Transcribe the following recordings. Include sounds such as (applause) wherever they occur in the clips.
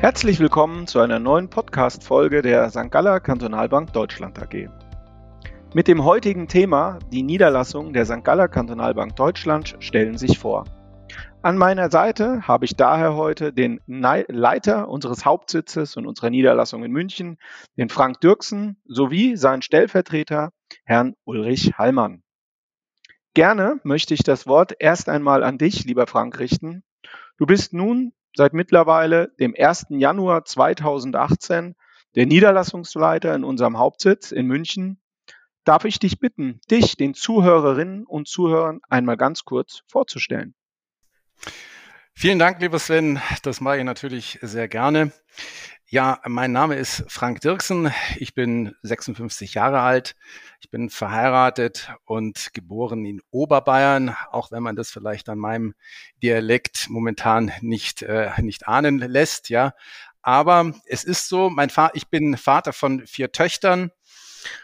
Herzlich willkommen zu einer neuen Podcast-Folge der St. Galler Kantonalbank Deutschland AG. Mit dem heutigen Thema Die Niederlassungen der St. Galler Kantonalbank Deutschland stellen sich vor. An meiner Seite habe ich daher heute den Leiter unseres Hauptsitzes und unserer Niederlassung in München, den Frank Dirksen, sowie seinen Stellvertreter, Herrn Ulrich Hallmann. Gerne möchte ich das Wort erst einmal an dich, lieber Frank, richten. Du bist nun seit mittlerweile dem 1. Januar 2018 der Niederlassungsleiter in unserem Hauptsitz in München. Darf ich dich bitten, dich den Zuhörerinnen und Zuhörern einmal ganz kurz vorzustellen? Vielen Dank, lieber Sven. Das mache ich natürlich sehr gerne. Ja, mein Name ist Frank Dirksen. Ich bin 56 Jahre alt. Ich bin verheiratet und geboren in Oberbayern, auch wenn man das vielleicht an meinem Dialekt momentan nicht, äh, nicht ahnen lässt, ja. Aber es ist so, mein Vater, ich bin Vater von vier Töchtern.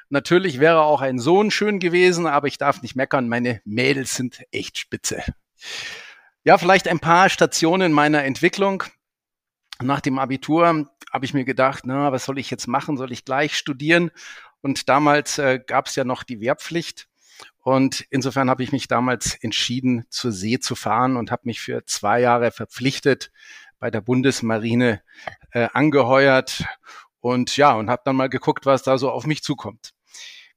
Natürlich wäre auch ein Sohn schön gewesen, aber ich darf nicht meckern. Meine Mädels sind echt spitze. Ja, vielleicht ein paar Stationen meiner Entwicklung. Nach dem Abitur habe ich mir gedacht, na, was soll ich jetzt machen? Soll ich gleich studieren? Und damals äh, gab es ja noch die Wehrpflicht. Und insofern habe ich mich damals entschieden, zur See zu fahren und habe mich für zwei Jahre verpflichtet, bei der Bundesmarine äh, angeheuert und ja, und habe dann mal geguckt, was da so auf mich zukommt.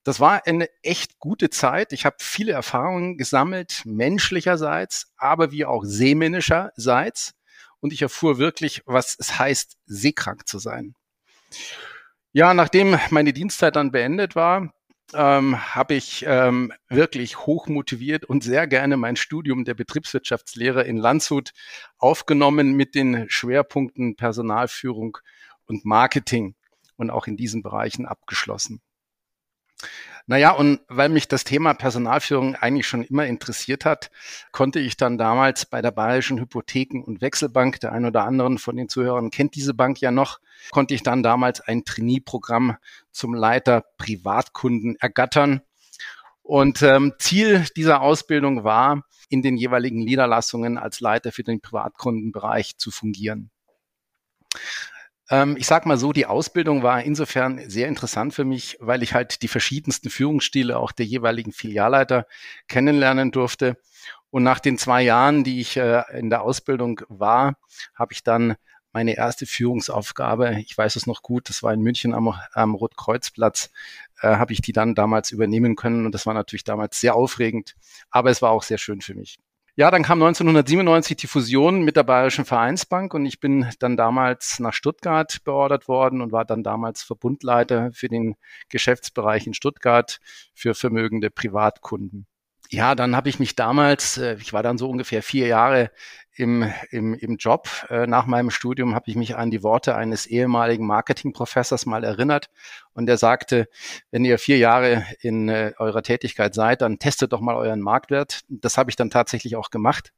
Das war eine echt gute Zeit. Ich habe viele Erfahrungen gesammelt, menschlicherseits, aber wie auch seemännischerseits und ich erfuhr wirklich, was es heißt, seekrank zu sein. Ja, nachdem meine Dienstzeit dann beendet war, ähm, habe ich ähm, wirklich hochmotiviert und sehr gerne mein Studium der Betriebswirtschaftslehre in Landshut aufgenommen mit den Schwerpunkten Personalführung und Marketing und auch in diesen Bereichen abgeschlossen. Naja, und weil mich das Thema Personalführung eigentlich schon immer interessiert hat, konnte ich dann damals bei der Bayerischen Hypotheken- und Wechselbank, der ein oder anderen von den Zuhörern kennt diese Bank ja noch, konnte ich dann damals ein Trainee-Programm zum Leiter Privatkunden ergattern. Und ähm, Ziel dieser Ausbildung war, in den jeweiligen Niederlassungen als Leiter für den Privatkundenbereich zu fungieren. Ähm, ich sag mal so, die Ausbildung war insofern sehr interessant für mich, weil ich halt die verschiedensten Führungsstile auch der jeweiligen Filialleiter kennenlernen durfte. Und nach den zwei Jahren, die ich äh, in der Ausbildung war, habe ich dann meine erste Führungsaufgabe, ich weiß es noch gut, das war in München am, am Rotkreuzplatz, äh, habe ich die dann damals übernehmen können und das war natürlich damals sehr aufregend, aber es war auch sehr schön für mich. Ja, dann kam 1997 die Fusion mit der Bayerischen Vereinsbank und ich bin dann damals nach Stuttgart beordert worden und war dann damals Verbundleiter für den Geschäftsbereich in Stuttgart für vermögende Privatkunden ja, dann habe ich mich damals, äh, ich war dann so ungefähr vier Jahre im, im, im Job. Äh, nach meinem Studium habe ich mich an die Worte eines ehemaligen Marketingprofessors mal erinnert. Und der sagte, wenn ihr vier Jahre in äh, eurer Tätigkeit seid, dann testet doch mal euren Marktwert. Das habe ich dann tatsächlich auch gemacht.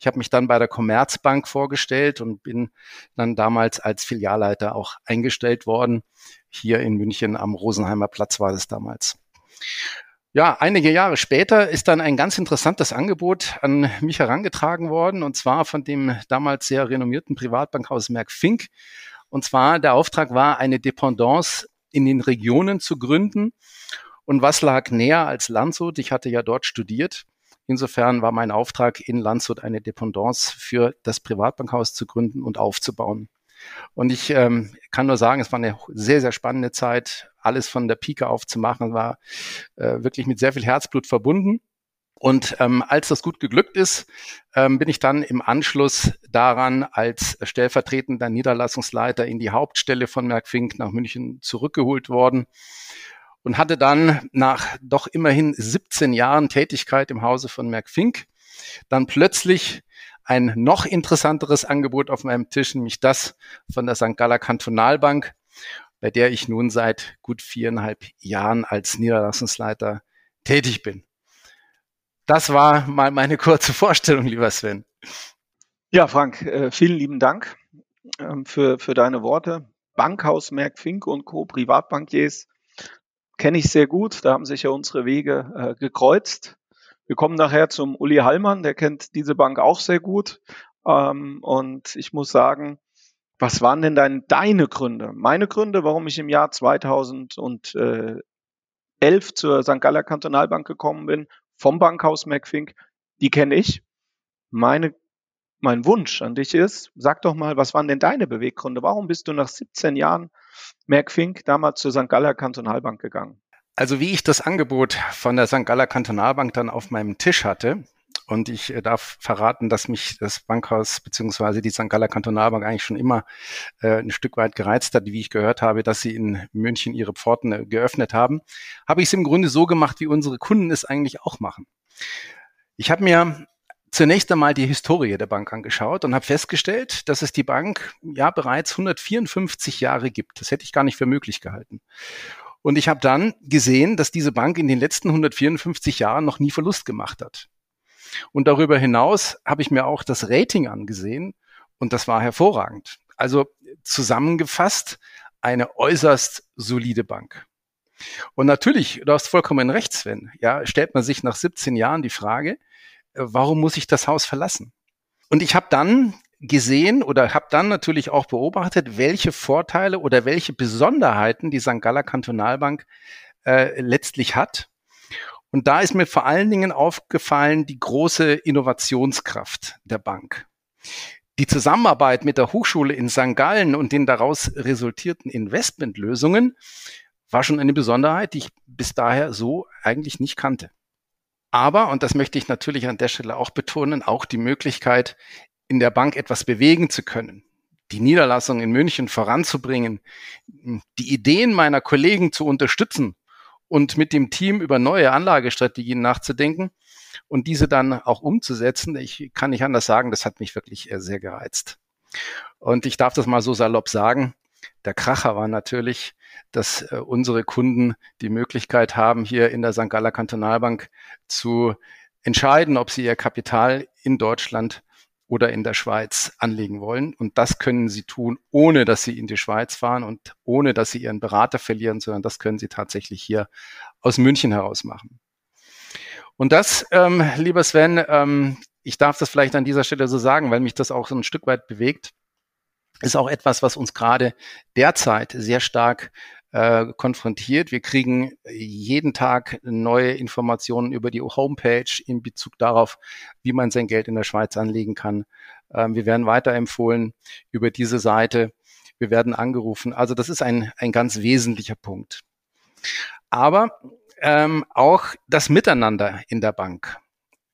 Ich habe mich dann bei der Commerzbank vorgestellt und bin dann damals als Filialleiter auch eingestellt worden. Hier in München am Rosenheimer Platz war das damals. Ja, einige Jahre später ist dann ein ganz interessantes Angebot an mich herangetragen worden, und zwar von dem damals sehr renommierten Privatbankhaus Merck Fink. Und zwar der Auftrag war, eine Dependance in den Regionen zu gründen. Und was lag näher als Landshut? Ich hatte ja dort studiert. Insofern war mein Auftrag in Landshut eine Dependance für das Privatbankhaus zu gründen und aufzubauen. Und ich ähm, kann nur sagen, es war eine sehr, sehr spannende Zeit. Alles von der Pike auf zu machen, war äh, wirklich mit sehr viel Herzblut verbunden. Und ähm, als das gut geglückt ist, ähm, bin ich dann im Anschluss daran als stellvertretender Niederlassungsleiter in die Hauptstelle von Merck Fink nach München zurückgeholt worden und hatte dann nach doch immerhin 17 Jahren Tätigkeit im Hause von Merck Fink dann plötzlich ein noch interessanteres Angebot auf meinem Tisch, nämlich das von der St. Galler Kantonalbank, bei der ich nun seit gut viereinhalb Jahren als Niederlassungsleiter tätig bin. Das war mal meine kurze Vorstellung, lieber Sven. Ja, Frank, äh, vielen lieben Dank ähm, für, für deine Worte. Bankhaus Merck Fink und Co. Privatbankiers kenne ich sehr gut. Da haben sich ja unsere Wege äh, gekreuzt. Wir kommen nachher zum Uli Hallmann, der kennt diese Bank auch sehr gut. Ähm, und ich muss sagen, Was waren denn dein, deine Gründe? Meine Gründe, warum ich im Jahr 2011 zur St. Galler Kantonalbank gekommen bin, vom Bankhaus McFink, die kenne ich. Meine, mein Wunsch an dich ist, sag doch mal, was waren denn deine Beweggründe? Warum bist du nach 17 Jahren McFink damals zur St. Galler Kantonalbank gegangen? Also wie ich das Angebot von der St. Galler Kantonalbank dann auf meinem Tisch hatte, und ich äh, darf verraten, dass mich das Bankhaus beziehungsweise die St. Galler Kantonalbank eigentlich schon immer äh, ein Stück weit gereizt hat, wie ich gehört habe, dass sie in München ihre Pforten äh, geöffnet haben, habe ich es im Grunde so gemacht, wie unsere Kunden es eigentlich auch machen. Ich habe mir zunächst einmal die Historie der Bank angeschaut und habe festgestellt, dass es die Bank ja bereits 154 Jahre gibt. Das hätte ich gar nicht für möglich gehalten. Und ich habe dann gesehen, dass diese Bank in den letzten 154 Jahren noch nie Verlust gemacht hat. Und darüber hinaus habe ich mir auch das Rating angesehen und das war hervorragend. Also zusammengefasst eine äußerst solide Bank. Und natürlich, du hast vollkommen recht, Sven, ja, stellt man sich nach 17 Jahren die Frage, äh, warum muss ich das Haus verlassen? Und ich habe dann gesehen oder habe dann natürlich auch beobachtet, welche Vorteile oder welche Besonderheiten die St. Galler Kantonalbank äh, letztlich hat. Und da ist mir vor allen Dingen aufgefallen die große Innovationskraft der Bank. Die Zusammenarbeit mit der Hochschule in St. Gallen und den daraus resultierten Investmentlösungen war schon eine Besonderheit, die ich bis daher so eigentlich nicht kannte. Aber, und das möchte ich natürlich an der Stelle auch betonen, auch die Möglichkeit, in der Bank etwas bewegen zu können, die Niederlassung in München voranzubringen, die Ideen meiner Kollegen zu unterstützen und mit dem Team über neue Anlagestrategien nachzudenken und diese dann auch umzusetzen. Ich kann nicht anders sagen, das hat mich wirklich äh, sehr gereizt. Und ich darf das mal so salopp sagen. Der Kracher war natürlich, dass äh, unsere Kunden die Möglichkeit haben, hier in der St. Galler Kantonalbank zu entscheiden, ob sie ihr Kapital in Deutschland oder in der Schweiz anlegen wollen. Und das können sie tun, ohne dass sie in die Schweiz fahren und ohne dass sie ihren Berater verlieren, sondern das können sie tatsächlich hier aus München heraus machen. Und das, ähm, lieber Sven, ähm, ich darf das vielleicht an dieser Stelle so sagen, weil mich das auch so ein Stück weit bewegt, ist auch etwas, was uns gerade derzeit sehr stark äh, konfrontiert. Wir kriegen jeden Tag neue Informationen über die Homepage in Bezug darauf, wie man sein Geld in der Schweiz anlegen kann. Ähm, wir werden weiterempfohlen über diese Seite. Wir werden angerufen. Also das ist ein, ein ganz wesentlicher Punkt. Aber ähm, auch das Miteinander in der Bank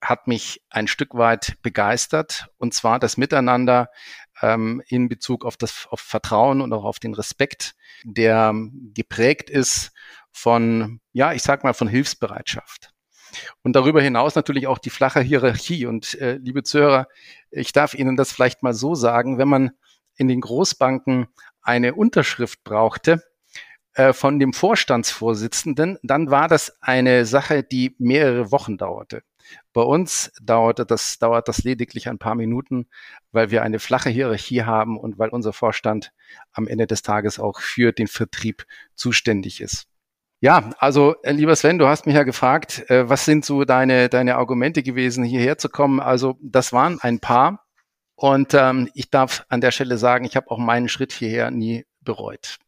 hat mich ein Stück weit begeistert. Und zwar das Miteinander ähm, in Bezug auf das auf Vertrauen und auch auf den Respekt, der geprägt ist von, ja, ich sag mal, von Hilfsbereitschaft. Und darüber hinaus natürlich auch die flache Hierarchie. Und äh, liebe Zuhörer, ich darf Ihnen das vielleicht mal so sagen, wenn man in den Großbanken eine Unterschrift brauchte, äh, von dem Vorstandsvorsitzenden, dann war das eine Sache, die mehrere Wochen dauerte. Bei uns dauerte das, dauert das lediglich ein paar Minuten, weil wir eine flache Hierarchie haben und weil unser Vorstand am Ende des Tages auch für den Vertrieb zuständig ist. Ja, also äh, lieber Sven, du hast mich ja gefragt, äh, was sind so deine, deine Argumente gewesen, hierher zu kommen? Also das waren ein paar. Und ähm, ich darf an der Stelle sagen, ich habe auch meinen Schritt hierher nie bereut.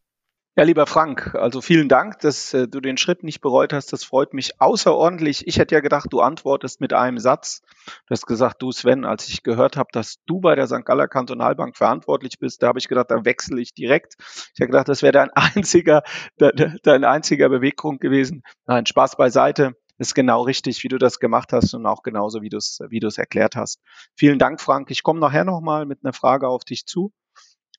Ja, lieber Frank, also vielen Dank, dass äh, du den Schritt nicht bereut hast. Das freut mich außerordentlich. Ich hätte ja gedacht, du antwortest mit einem Satz. Du hast gesagt, du Sven, als ich gehört habe, dass du bei der St. Galler Kantonalbank verantwortlich bist, da habe ich gedacht, da wechsle ich direkt. Ich habe gedacht, das wäre dein (laughs) einziger, dein einziger Beweggrund gewesen. Nein, Spaß beiseite. Ist genau richtig, wie du das gemacht hast und auch genauso, wie du es wie du es erklärt hast. Vielen Dank, Frank. Ich komme nachher nochmal mit einer Frage auf dich zu.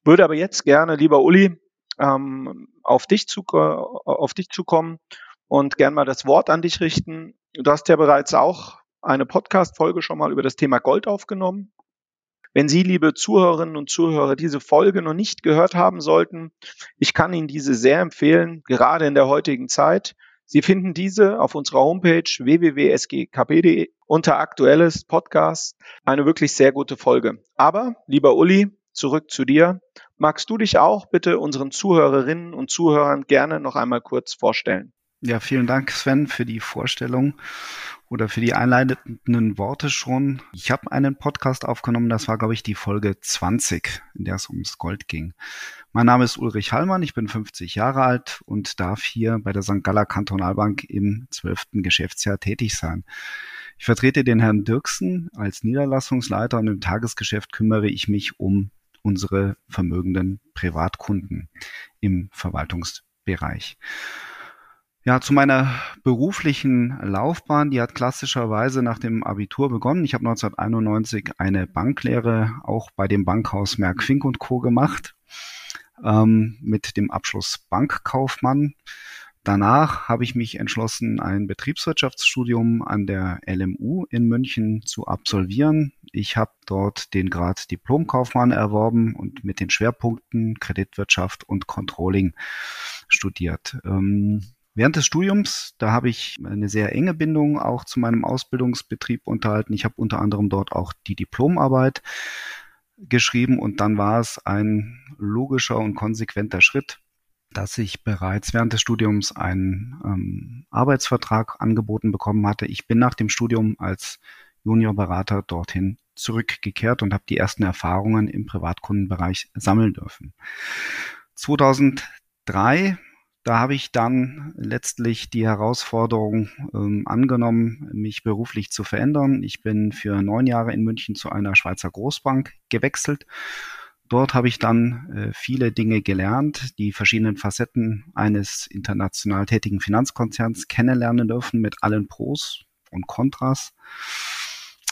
Würde aber jetzt gerne, lieber Uli, ähm, auf, dich zu, auf dich zu kommen und gern mal das Wort an dich richten. Du hast ja bereits auch eine Podcast-Folge schon mal über das Thema Gold aufgenommen. Wenn Sie, liebe Zuhörerinnen und Zuhörer, diese Folge noch nicht gehört haben sollten, ich kann Ihnen diese sehr empfehlen, gerade in der heutigen Zeit. Sie finden diese auf unserer Homepage www.sgkp.de unter aktuelles Podcast. Eine wirklich sehr gute Folge. Aber, lieber Uli, zurück zu dir. Magst du dich auch bitte unseren Zuhörerinnen und Zuhörern gerne noch einmal kurz vorstellen? Ja, vielen Dank, Sven, für die Vorstellung oder für die einleitenden Worte schon. Ich habe einen Podcast aufgenommen, das war, glaube ich, die Folge 20, in der es ums Gold ging. Mein Name ist Ulrich Hallmann, ich bin 50 Jahre alt und darf hier bei der St. Galler Kantonalbank im 12. Geschäftsjahr tätig sein. Ich vertrete den Herrn Dirksen als Niederlassungsleiter und im Tagesgeschäft kümmere ich mich um unsere vermögenden Privatkunden im Verwaltungsbereich. Ja, zu meiner beruflichen Laufbahn, die hat klassischerweise nach dem Abitur begonnen. Ich habe 1991 eine Banklehre auch bei dem Bankhaus Merck Fink und Co. gemacht, ähm, mit dem Abschluss Bankkaufmann. Danach habe ich mich entschlossen, ein Betriebswirtschaftsstudium an der LMU in München zu absolvieren. Ich habe dort den Grad Diplomkaufmann erworben und mit den Schwerpunkten Kreditwirtschaft und Controlling studiert. Ähm, Während des Studiums, da habe ich eine sehr enge Bindung auch zu meinem Ausbildungsbetrieb unterhalten. Ich habe unter anderem dort auch die Diplomarbeit geschrieben und dann war es ein logischer und konsequenter Schritt, dass ich bereits während des Studiums einen ähm, Arbeitsvertrag angeboten bekommen hatte. Ich bin nach dem Studium als Juniorberater dorthin zurückgekehrt und habe die ersten Erfahrungen im Privatkundenbereich sammeln dürfen. 2003 da habe ich dann letztlich die Herausforderung ähm, angenommen, mich beruflich zu verändern. Ich bin für neun Jahre in München zu einer Schweizer Großbank gewechselt. Dort habe ich dann äh, viele Dinge gelernt, die verschiedenen Facetten eines international tätigen Finanzkonzerns kennenlernen dürfen mit allen Pros und Kontras.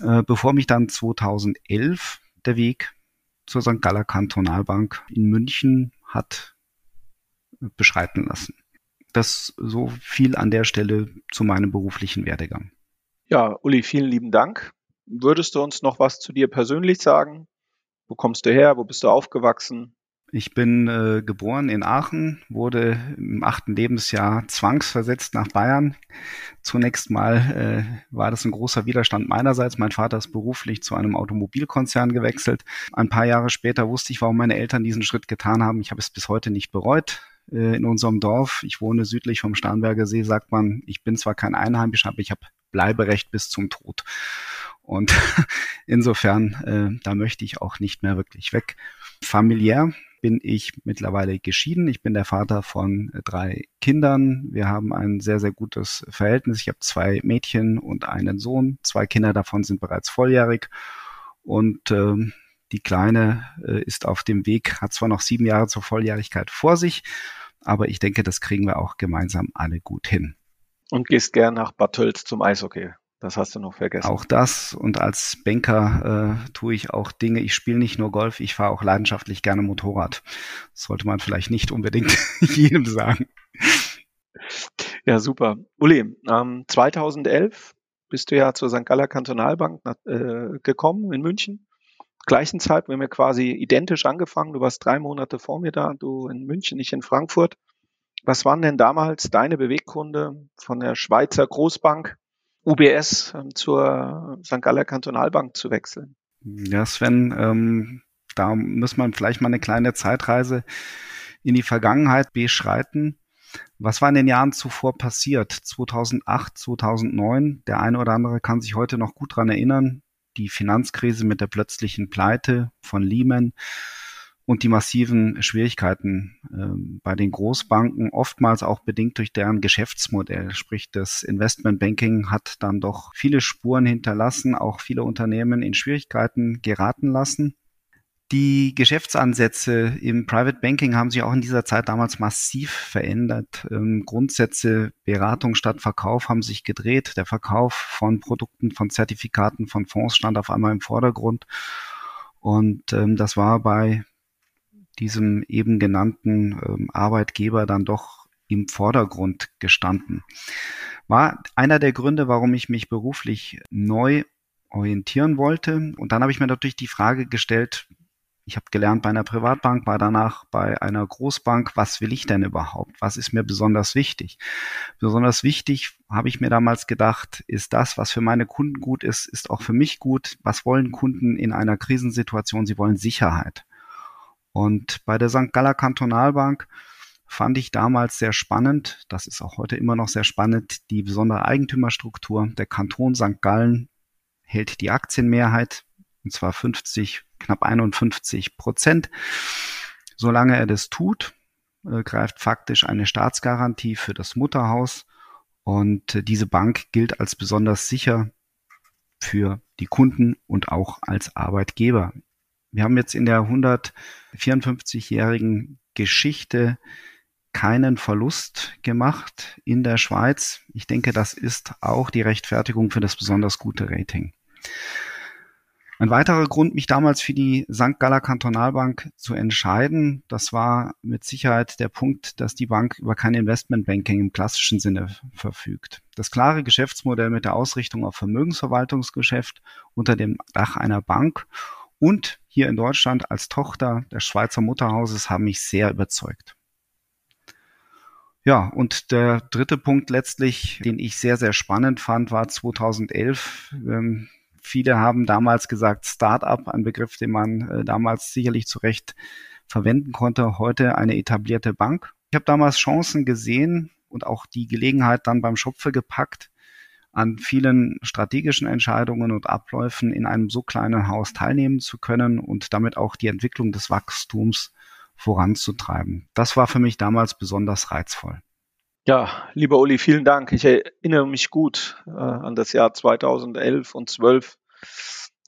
Äh, bevor mich dann 2011 der Weg zur St. Galler Kantonalbank in München hat beschreiten lassen. Das so viel an der Stelle zu meinem beruflichen Werdegang. Ja, Uli, vielen lieben Dank. Würdest du uns noch was zu dir persönlich sagen? Wo kommst du her? Wo bist du aufgewachsen? Ich bin äh, geboren in Aachen, wurde im achten Lebensjahr zwangsversetzt nach Bayern. Zunächst mal äh, war das ein großer Widerstand meinerseits. Mein Vater ist beruflich zu einem Automobilkonzern gewechselt. Ein paar Jahre später wusste ich, warum meine Eltern diesen Schritt getan haben. Ich habe es bis heute nicht bereut äh, in unserem Dorf. Ich wohne südlich vom Starnberger See, sagt man, ich bin zwar kein Einheimischer, aber ich habe Bleiberecht bis zum Tod. Und (laughs) insofern, äh, da möchte ich auch nicht mehr wirklich weg. Familiär bin ich mittlerweile geschieden. Ich bin der Vater von drei Kindern. Wir haben ein sehr, sehr gutes Verhältnis. Ich habe zwei Mädchen und einen Sohn. Zwei Kinder davon sind bereits volljährig. Und äh, die Kleine äh, ist auf dem Weg, hat zwar noch sieben Jahre zur Volljährigkeit vor sich, aber ich denke, das kriegen wir auch gemeinsam alle gut hin. Und gehst gern nach Bad Tölz zum Eishockey. Das hast du noch vergessen. Auch das und als Banker äh, tue ich auch Dinge. Ich spiele nicht nur Golf, ich fahre auch leidenschaftlich gerne Motorrad. Das sollte man vielleicht nicht unbedingt (laughs) jedem sagen. Ja, super. Uli, ähm, 2011 bist du ja zur St. Galler Kantonalbank äh, gekommen in München gleichen Zeit, wir haben ja quasi identisch angefangen. Du warst drei Monate vor mir da, du in München, ich in Frankfurt. Was waren denn damals deine Beweggründe von der Schweizer Großbank UBS ähm, zur St. Galler Kantonalbank zu wechseln? Ja, Sven, ähm, da muss man vielleicht mal eine kleine Zeitreise in die Vergangenheit beschreiten. Was war in den Jahren zuvor passiert? 2008, 2009. Der eine oder andere kann sich heute noch gut dran erinnern die Finanzkrise mit der plötzlichen Pleite von Lehman und die massiven Schwierigkeiten äh, bei den Großbanken, oftmals auch bedingt durch deren Geschäftsmodell. Sprich, das Investmentbanking hat dann doch viele Spuren hinterlassen, auch viele Unternehmen in Schwierigkeiten geraten lassen. Die Geschäftsansätze im Private Banking haben sich auch in dieser Zeit damals massiv verändert. Ähm, Grundsätze Beratung statt Verkauf haben sich gedreht. Der Verkauf von Produkten, von Zertifikaten, von Fonds stand auf einmal im Vordergrund. Und ähm, das war bei diesem eben genannten ähm, Arbeitgeber dann doch im Vordergrund gestanden. War einer der Gründe, warum ich mich beruflich neu orientieren wollte. Und dann habe ich mir natürlich die Frage gestellt, ich habe gelernt bei einer Privatbank, war danach bei einer Großbank, was will ich denn überhaupt? Was ist mir besonders wichtig? Besonders wichtig, habe ich mir damals gedacht, ist das, was für meine Kunden gut ist, ist auch für mich gut. Was wollen Kunden in einer Krisensituation? Sie wollen Sicherheit. Und bei der St. Galler Kantonalbank fand ich damals sehr spannend. Das ist auch heute immer noch sehr spannend. Die besondere Eigentümerstruktur. Der Kanton St. Gallen hält die Aktienmehrheit, und zwar 50, knapp 51 Prozent. Solange er das tut, äh, greift faktisch eine Staatsgarantie für das Mutterhaus und äh, diese Bank gilt als besonders sicher für die Kunden und auch als Arbeitgeber. Wir haben jetzt in der 154-jährigen Geschichte keinen Verlust gemacht in der Schweiz. Ich denke, das ist auch die Rechtfertigung für das besonders gute Rating. Ein weiterer Grund, mich damals für die St. Galler Kantonalbank zu entscheiden, das war mit Sicherheit der Punkt, dass die Bank über kein Investmentbanking im klassischen Sinne verfügt. Das klare Geschäftsmodell mit der Ausrichtung auf Vermögensverwaltungsgeschäft unter dem Dach einer Bank und hier in Deutschland als Tochter des Schweizer Mutterhauses haben mich sehr überzeugt. Ja, und der dritte Punkt letztlich, den ich sehr, sehr spannend fand, war 2011. Ähm, viele haben damals gesagt Startup, ein Begriff, den man äh, damals sicherlich zu Recht verwenden konnte, heute eine etablierte Bank. Ich habe damals Chancen gesehen und auch die Gelegenheit dann beim Schopfe gepackt, an vielen strategischen Entscheidungen und Abläufen in einem so kleinen Haus teilnehmen zu können und damit auch die Entwicklung des Wachstums voranzutreiben. Das war für mich damals besonders reizvoll. Ja, lieber Uli, vielen Dank. Ich erinnere mich gut äh, an das Jahr 2011 und 12.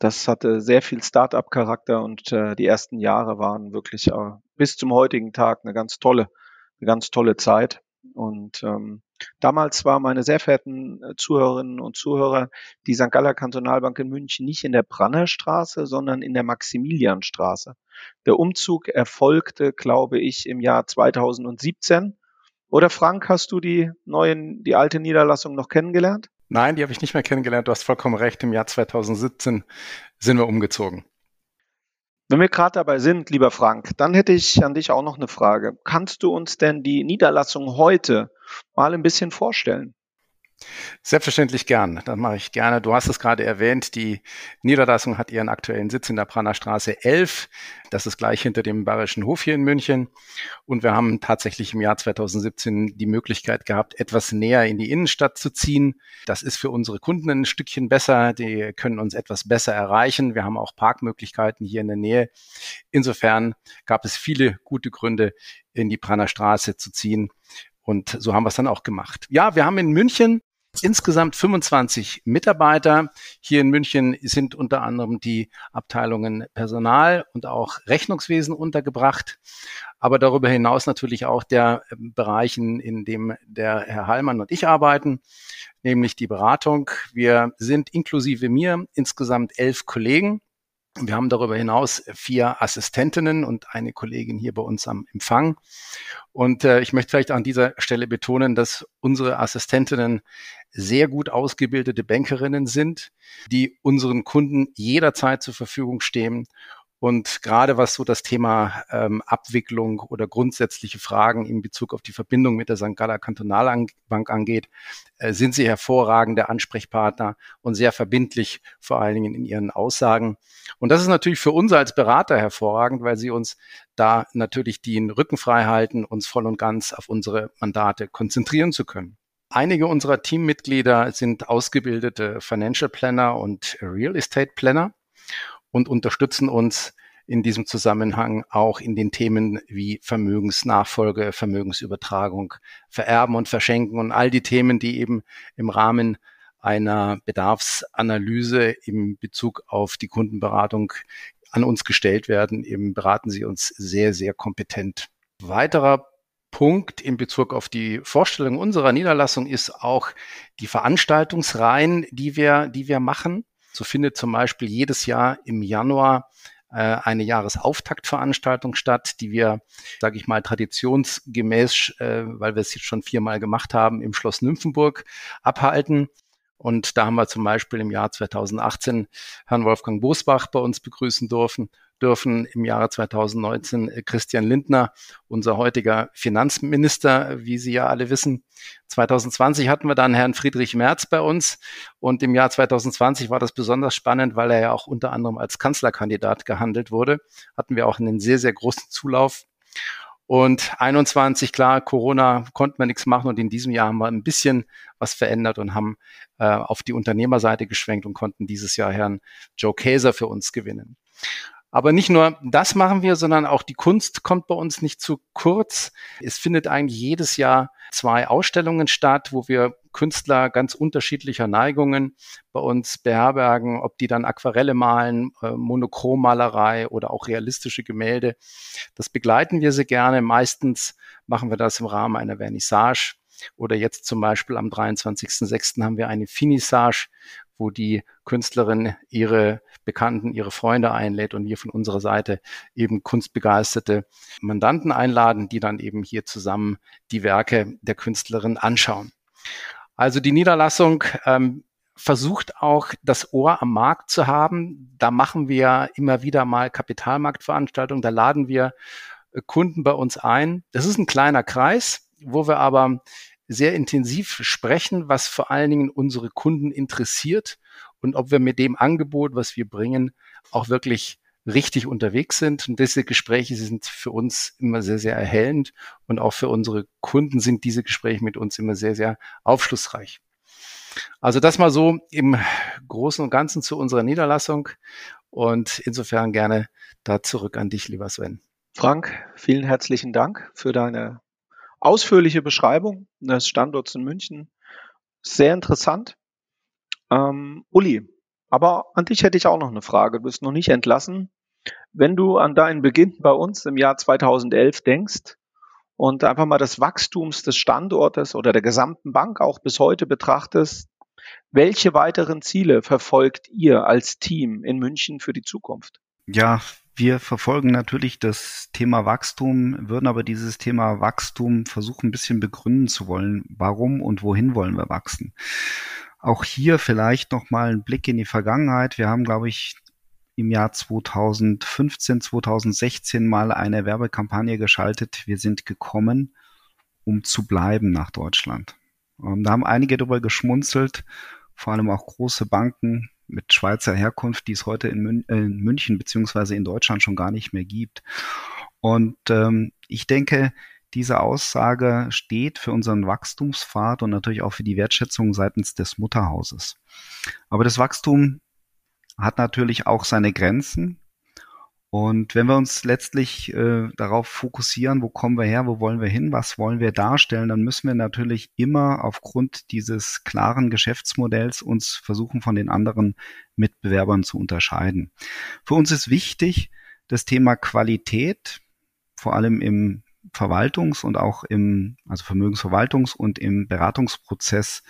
Das hatte sehr viel Start-up-Charakter und äh, die ersten Jahre waren wirklich äh, bis zum heutigen Tag eine ganz tolle, eine ganz tolle Zeit. Und ähm, damals war meine sehr verehrten äh, Zuhörerinnen und Zuhörer die St. Galler Kantonalbank in München nicht in der Brannerstraße, sondern in der Maximilianstraße. Der Umzug erfolgte, glaube ich, im Jahr 2017. Oder Frank, hast du die neuen, die alte Niederlassung noch kennengelernt? Nein, die habe ich nicht mehr kennengelernt. Du hast vollkommen recht. Im Jahr 2017 sind wir umgezogen. Wenn wir gerade dabei sind, lieber Frank, dann hätte ich an dich auch noch eine Frage. Kannst du uns denn die Niederlassung heute mal ein bisschen vorstellen? Selbstverständlich gern. Das mache ich gerne. Du hast es gerade erwähnt. Die Niederlassung hat ihren aktuellen Sitz in der Praner Straße 11. Das ist gleich hinter dem Bayerischen Hof hier in München. Und wir haben tatsächlich im Jahr 2017 die Möglichkeit gehabt, etwas näher in die Innenstadt zu ziehen. Das ist für unsere Kunden ein Stückchen besser. Die können uns etwas besser erreichen. Wir haben auch Parkmöglichkeiten hier in der Nähe. Insofern gab es viele gute Gründe, in die Praner Straße zu ziehen. Und so haben wir es dann auch gemacht. Ja, wir haben in München insgesamt 25 Mitarbeiter. Hier in München sind unter anderem die Abteilungen Personal und auch Rechnungswesen untergebracht. Aber darüber hinaus natürlich auch der Bereich, in dem der Herr Hallmann und ich arbeiten, nämlich die Beratung. Wir sind inklusive mir insgesamt elf Kollegen. Wir haben darüber hinaus vier Assistentinnen und eine Kollegin hier bei uns am Empfang. Und äh, ich möchte vielleicht an dieser Stelle betonen, dass unsere Assistentinnen sehr gut ausgebildete Bankerinnen sind, die unseren Kunden jederzeit zur Verfügung stehen und gerade was so das Thema ähm, Abwicklung oder grundsätzliche Fragen in Bezug auf die Verbindung mit der St. Galler Kantonalbank angeht, äh, sind sie hervorragende Ansprechpartner und sehr verbindlich, vor allen Dingen in ihren Aussagen. Und das ist natürlich für uns als Berater hervorragend, weil sie uns da natürlich den Rücken frei halten, uns voll und ganz auf unsere Mandate konzentrieren zu können. Einige unserer Teammitglieder sind ausgebildete Financial Planner und Real Estate Planner und unterstützen uns in diesem Zusammenhang auch in den Themen wie Vermögensnachfolge, Vermögensübertragung, Vererben und Verschenken und all die Themen, die eben im Rahmen einer Bedarfsanalyse im Bezug auf die Kundenberatung an uns gestellt werden, eben beraten sie uns sehr, sehr kompetent. Weiterer Punkt in Bezug auf die Vorstellung unserer Niederlassung ist auch die Veranstaltungsreihen, die wir, die wir machen. So findet zum Beispiel jedes Jahr im Januar äh, eine Jahresauftaktveranstaltung statt, die wir, sage ich mal, traditionsgemäß, äh, weil wir es jetzt schon viermal gemacht haben, im Schloss Nymphenburg abhalten. Und da haben wir zum Beispiel im Jahr 2018 Herrn Wolfgang Bosbach bei uns begrüßen dürfen dürfen im Jahre 2019 äh, Christian Lindner, unser heutiger Finanzminister, wie Sie ja alle wissen. 2020 hatten wir dann Herrn Friedrich Merz bei uns und im Jahr 2020 war das besonders spannend, weil er ja auch unter anderem als Kanzlerkandidat gehandelt wurde. Hatten wir auch einen sehr, sehr großen Zulauf. Und 21, klar, Corona konnten wir nichts machen und in diesem Jahr haben wir ein bisschen was verändert und haben äh, auf die Unternehmerseite geschwenkt und konnten dieses Jahr Herrn Joe Käser für uns gewinnen. Aber nicht nur das machen wir, sondern auch die Kunst kommt bei uns nicht zu kurz. Es findet eigentlich jedes Jahr zwei Ausstellungen statt, wo wir Künstler ganz unterschiedlicher Neigungen bei uns beherbergen, ob die dann Aquarelle malen, äh, Monochrommalerei oder auch realistische Gemälde. Das begleiten wir sehr gerne. Meistens machen wir das im Rahmen einer Vernissage oder jetzt zum Beispiel am 23.06. haben wir eine Finissage, wo die Künstlerin ihre Bekannten, ihre Freunde einlädt und wir von unserer Seite eben kunstbegeisterte Mandanten einladen, die dann eben hier zusammen die Werke der Künstlerin anschauen. Also die Niederlassung ähm, versucht auch das Ohr am Markt zu haben. Da machen wir immer wieder mal Kapitalmarktveranstaltungen, da laden wir äh, Kunden bei uns ein. Das ist ein kleiner Kreis, wo wir aber sehr intensiv sprechen, was vor allen Dingen unsere Kunden interessiert und ob wir mit dem Angebot, was wir bringen, auch wirklich richtig unterwegs sind. Und diese Gespräche sind für uns immer sehr, sehr erhellend und auch für unsere Kunden sind diese Gespräche mit uns immer sehr, sehr aufschlussreich. Also das mal so im Großen und Ganzen zu unserer Niederlassung und insofern gerne da zurück an dich, lieber Sven. Frank, vielen herzlichen Dank für deine ausführliche Beschreibung des Standorts in München. Sehr interessant. Ähm, Uli, aber an dich hätte ich auch noch eine Frage. Du bist noch nicht entlassen. Wenn du an deinen Beginn bei uns im Jahr 2011 denkst und einfach mal das Wachstums des Standortes oder der gesamten Bank auch bis heute betrachtest, welche weiteren Ziele verfolgt ihr als Team in München für die Zukunft? Ja, wir verfolgen natürlich das Thema Wachstum, würden aber dieses Thema Wachstum versuchen ein bisschen begründen zu wollen. Warum und wohin wollen wir wachsen? Auch hier vielleicht nochmal ein Blick in die Vergangenheit. Wir haben, glaube ich, im Jahr 2015, 2016 mal eine Werbekampagne geschaltet. Wir sind gekommen, um zu bleiben nach Deutschland. Und da haben einige darüber geschmunzelt, vor allem auch große Banken, mit Schweizer Herkunft, die es heute in, Mün äh, in München beziehungsweise in Deutschland schon gar nicht mehr gibt. Und ähm, ich denke, diese Aussage steht für unseren Wachstumspfad und natürlich auch für die Wertschätzung seitens des Mutterhauses. Aber das Wachstum hat natürlich auch seine Grenzen. Und wenn wir uns letztlich äh, darauf fokussieren, wo kommen wir her, wo wollen wir hin, was wollen wir darstellen, dann müssen wir natürlich immer aufgrund dieses klaren Geschäftsmodells uns versuchen, von den anderen Mitbewerbern zu unterscheiden. Für uns ist wichtig, das Thema Qualität, vor allem im Verwaltungs- und auch im, also Vermögensverwaltungs- und im Beratungsprozess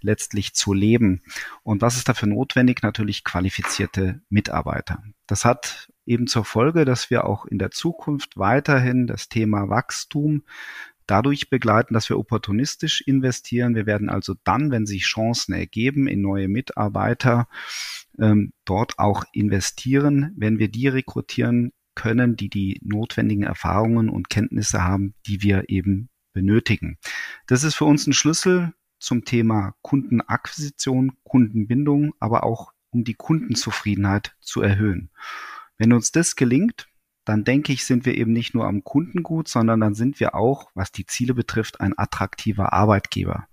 letztlich zu leben. Und was ist dafür notwendig? Natürlich qualifizierte Mitarbeiter. Das hat eben zur Folge, dass wir auch in der Zukunft weiterhin das Thema Wachstum dadurch begleiten, dass wir opportunistisch investieren. Wir werden also dann, wenn sich Chancen ergeben in neue Mitarbeiter, ähm, dort auch investieren. Wenn wir die rekrutieren können, die die notwendigen Erfahrungen und Kenntnisse haben, die wir eben benötigen. Das ist für uns ein Schlüssel zum Thema Kundenakquisition, Kundenbindung, aber auch um die Kundenzufriedenheit zu erhöhen. Wenn uns das gelingt, dann denke ich, sind wir eben nicht nur am Kunden gut, sondern dann sind wir auch, was die Ziele betrifft, ein attraktiver Arbeitgeber.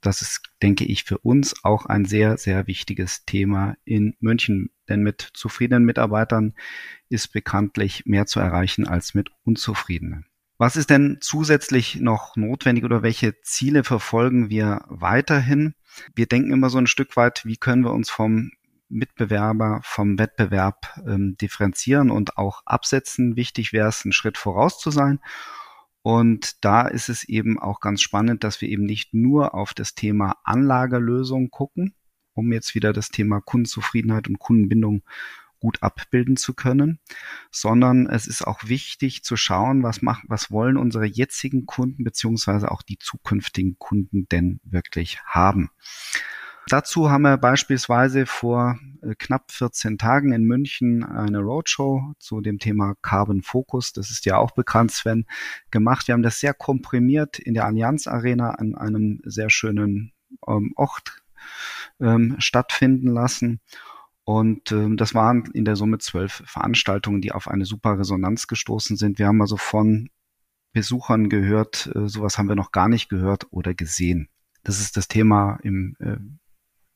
Das ist, denke ich, für uns auch ein sehr, sehr wichtiges Thema in München. Denn mit zufriedenen Mitarbeitern ist bekanntlich mehr zu erreichen als mit unzufriedenen. Was ist denn zusätzlich noch notwendig oder welche Ziele verfolgen wir weiterhin? Wir denken immer so ein Stück weit, wie können wir uns vom Mitbewerber, vom Wettbewerb ähm, differenzieren und auch absetzen. Wichtig wäre es, einen Schritt voraus zu sein. Und da ist es eben auch ganz spannend, dass wir eben nicht nur auf das Thema Anlagelösung gucken, um jetzt wieder das Thema Kundenzufriedenheit und Kundenbindung gut abbilden zu können, sondern es ist auch wichtig zu schauen, was machen, was wollen unsere jetzigen Kunden beziehungsweise auch die zukünftigen Kunden denn wirklich haben. Dazu haben wir beispielsweise vor äh, knapp 14 Tagen in München eine Roadshow zu dem Thema Carbon Focus. Das ist ja auch bekannt, Sven, gemacht. Wir haben das sehr komprimiert in der Allianz Arena an einem sehr schönen ähm, Ort ähm, stattfinden lassen. Und ähm, das waren in der Summe zwölf Veranstaltungen, die auf eine super Resonanz gestoßen sind. Wir haben also von Besuchern gehört, äh, sowas haben wir noch gar nicht gehört oder gesehen. Das ist das Thema im äh,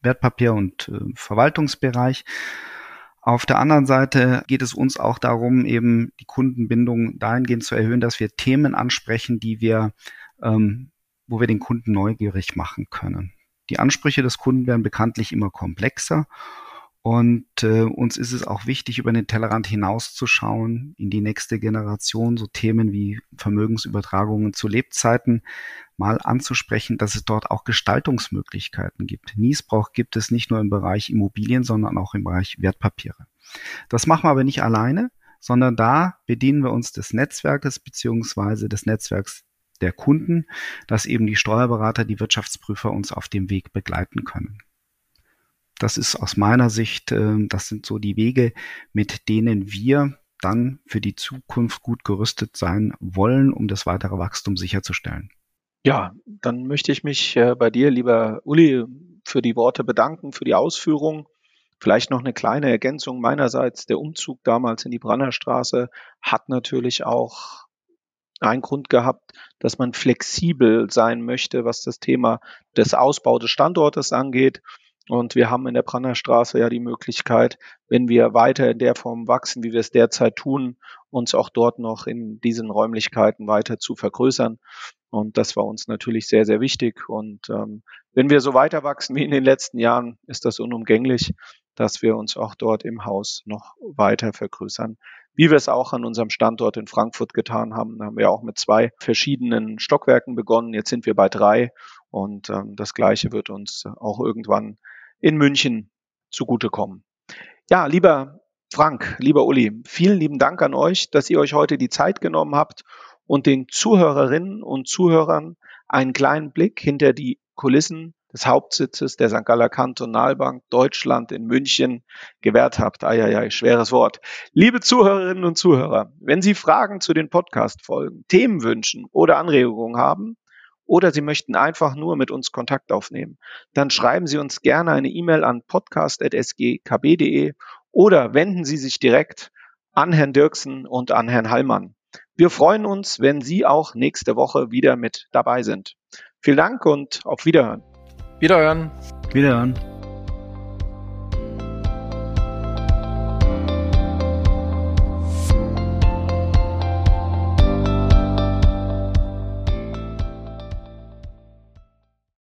Wertpapier- und äh, Verwaltungsbereich. Auf der anderen Seite geht es uns auch darum, eben die Kundenbindung dahingehend zu erhöhen, dass wir Themen ansprechen, die wir, ähm, wo wir den Kunden neugierig machen können. Die Ansprüche des Kunden werden bekanntlich immer komplexer und äh, uns ist es auch wichtig, über den Tellerrand hinauszuschauen in die nächste Generation, so Themen wie Vermögensübertragungen zu Lebzeiten mal anzusprechen, dass es dort auch Gestaltungsmöglichkeiten gibt. Niesbrauch gibt es nicht nur im Bereich Immobilien, sondern auch im Bereich Wertpapiere. Das machen wir aber nicht alleine, sondern da bedienen wir uns des Netzwerkes beziehungsweise des Netzwerks der Kunden, dass eben die Steuerberater, die Wirtschaftsprüfer uns auf dem Weg begleiten können. Das ist aus meiner Sicht, äh, das sind so die Wege, mit denen wir dann für die Zukunft gut gerüstet sein wollen, um das weitere Wachstum sicherzustellen. Ja, dann möchte ich mich äh, bei dir, lieber Uli, für die Worte bedanken, für die Ausführung. Vielleicht noch eine kleine Ergänzung meinerseits. Der Umzug damals in die Brannerstraße hat natürlich auch einen Grund gehabt, dass man flexibel sein möchte, was das Thema des Ausbau des Standortes angeht. Und wir haben in der Brannerstraße ja die Möglichkeit, wenn wir weiter in der Form wachsen, wie wir es derzeit tun, uns auch dort noch in diesen Räumlichkeiten weiter zu vergrößern. Und das war uns natürlich sehr, sehr wichtig. Und ähm, wenn wir so weiter wachsen wie in den letzten Jahren, ist das unumgänglich, dass wir uns auch dort im Haus noch weiter vergrößern. Wie wir es auch an unserem Standort in Frankfurt getan haben, da haben wir auch mit zwei verschiedenen Stockwerken begonnen. Jetzt sind wir bei drei und ähm, das Gleiche wird uns auch irgendwann in München zugutekommen. Ja, lieber Frank, lieber Uli, vielen lieben Dank an euch, dass ihr euch heute die Zeit genommen habt und den Zuhörerinnen und Zuhörern einen kleinen Blick hinter die Kulissen des Hauptsitzes der St. Galler Kantonalbank Deutschland in München gewährt habt. Eieiei, schweres Wort. Liebe Zuhörerinnen und Zuhörer, wenn Sie Fragen zu den Podcast-Folgen, Themen wünschen oder Anregungen haben, oder Sie möchten einfach nur mit uns Kontakt aufnehmen, dann schreiben Sie uns gerne eine E-Mail an podcast.sgkb.de oder wenden Sie sich direkt an Herrn Dirksen und an Herrn Hallmann. Wir freuen uns, wenn Sie auch nächste Woche wieder mit dabei sind. Vielen Dank und auf Wiederhören. Wiederhören. Wiederhören.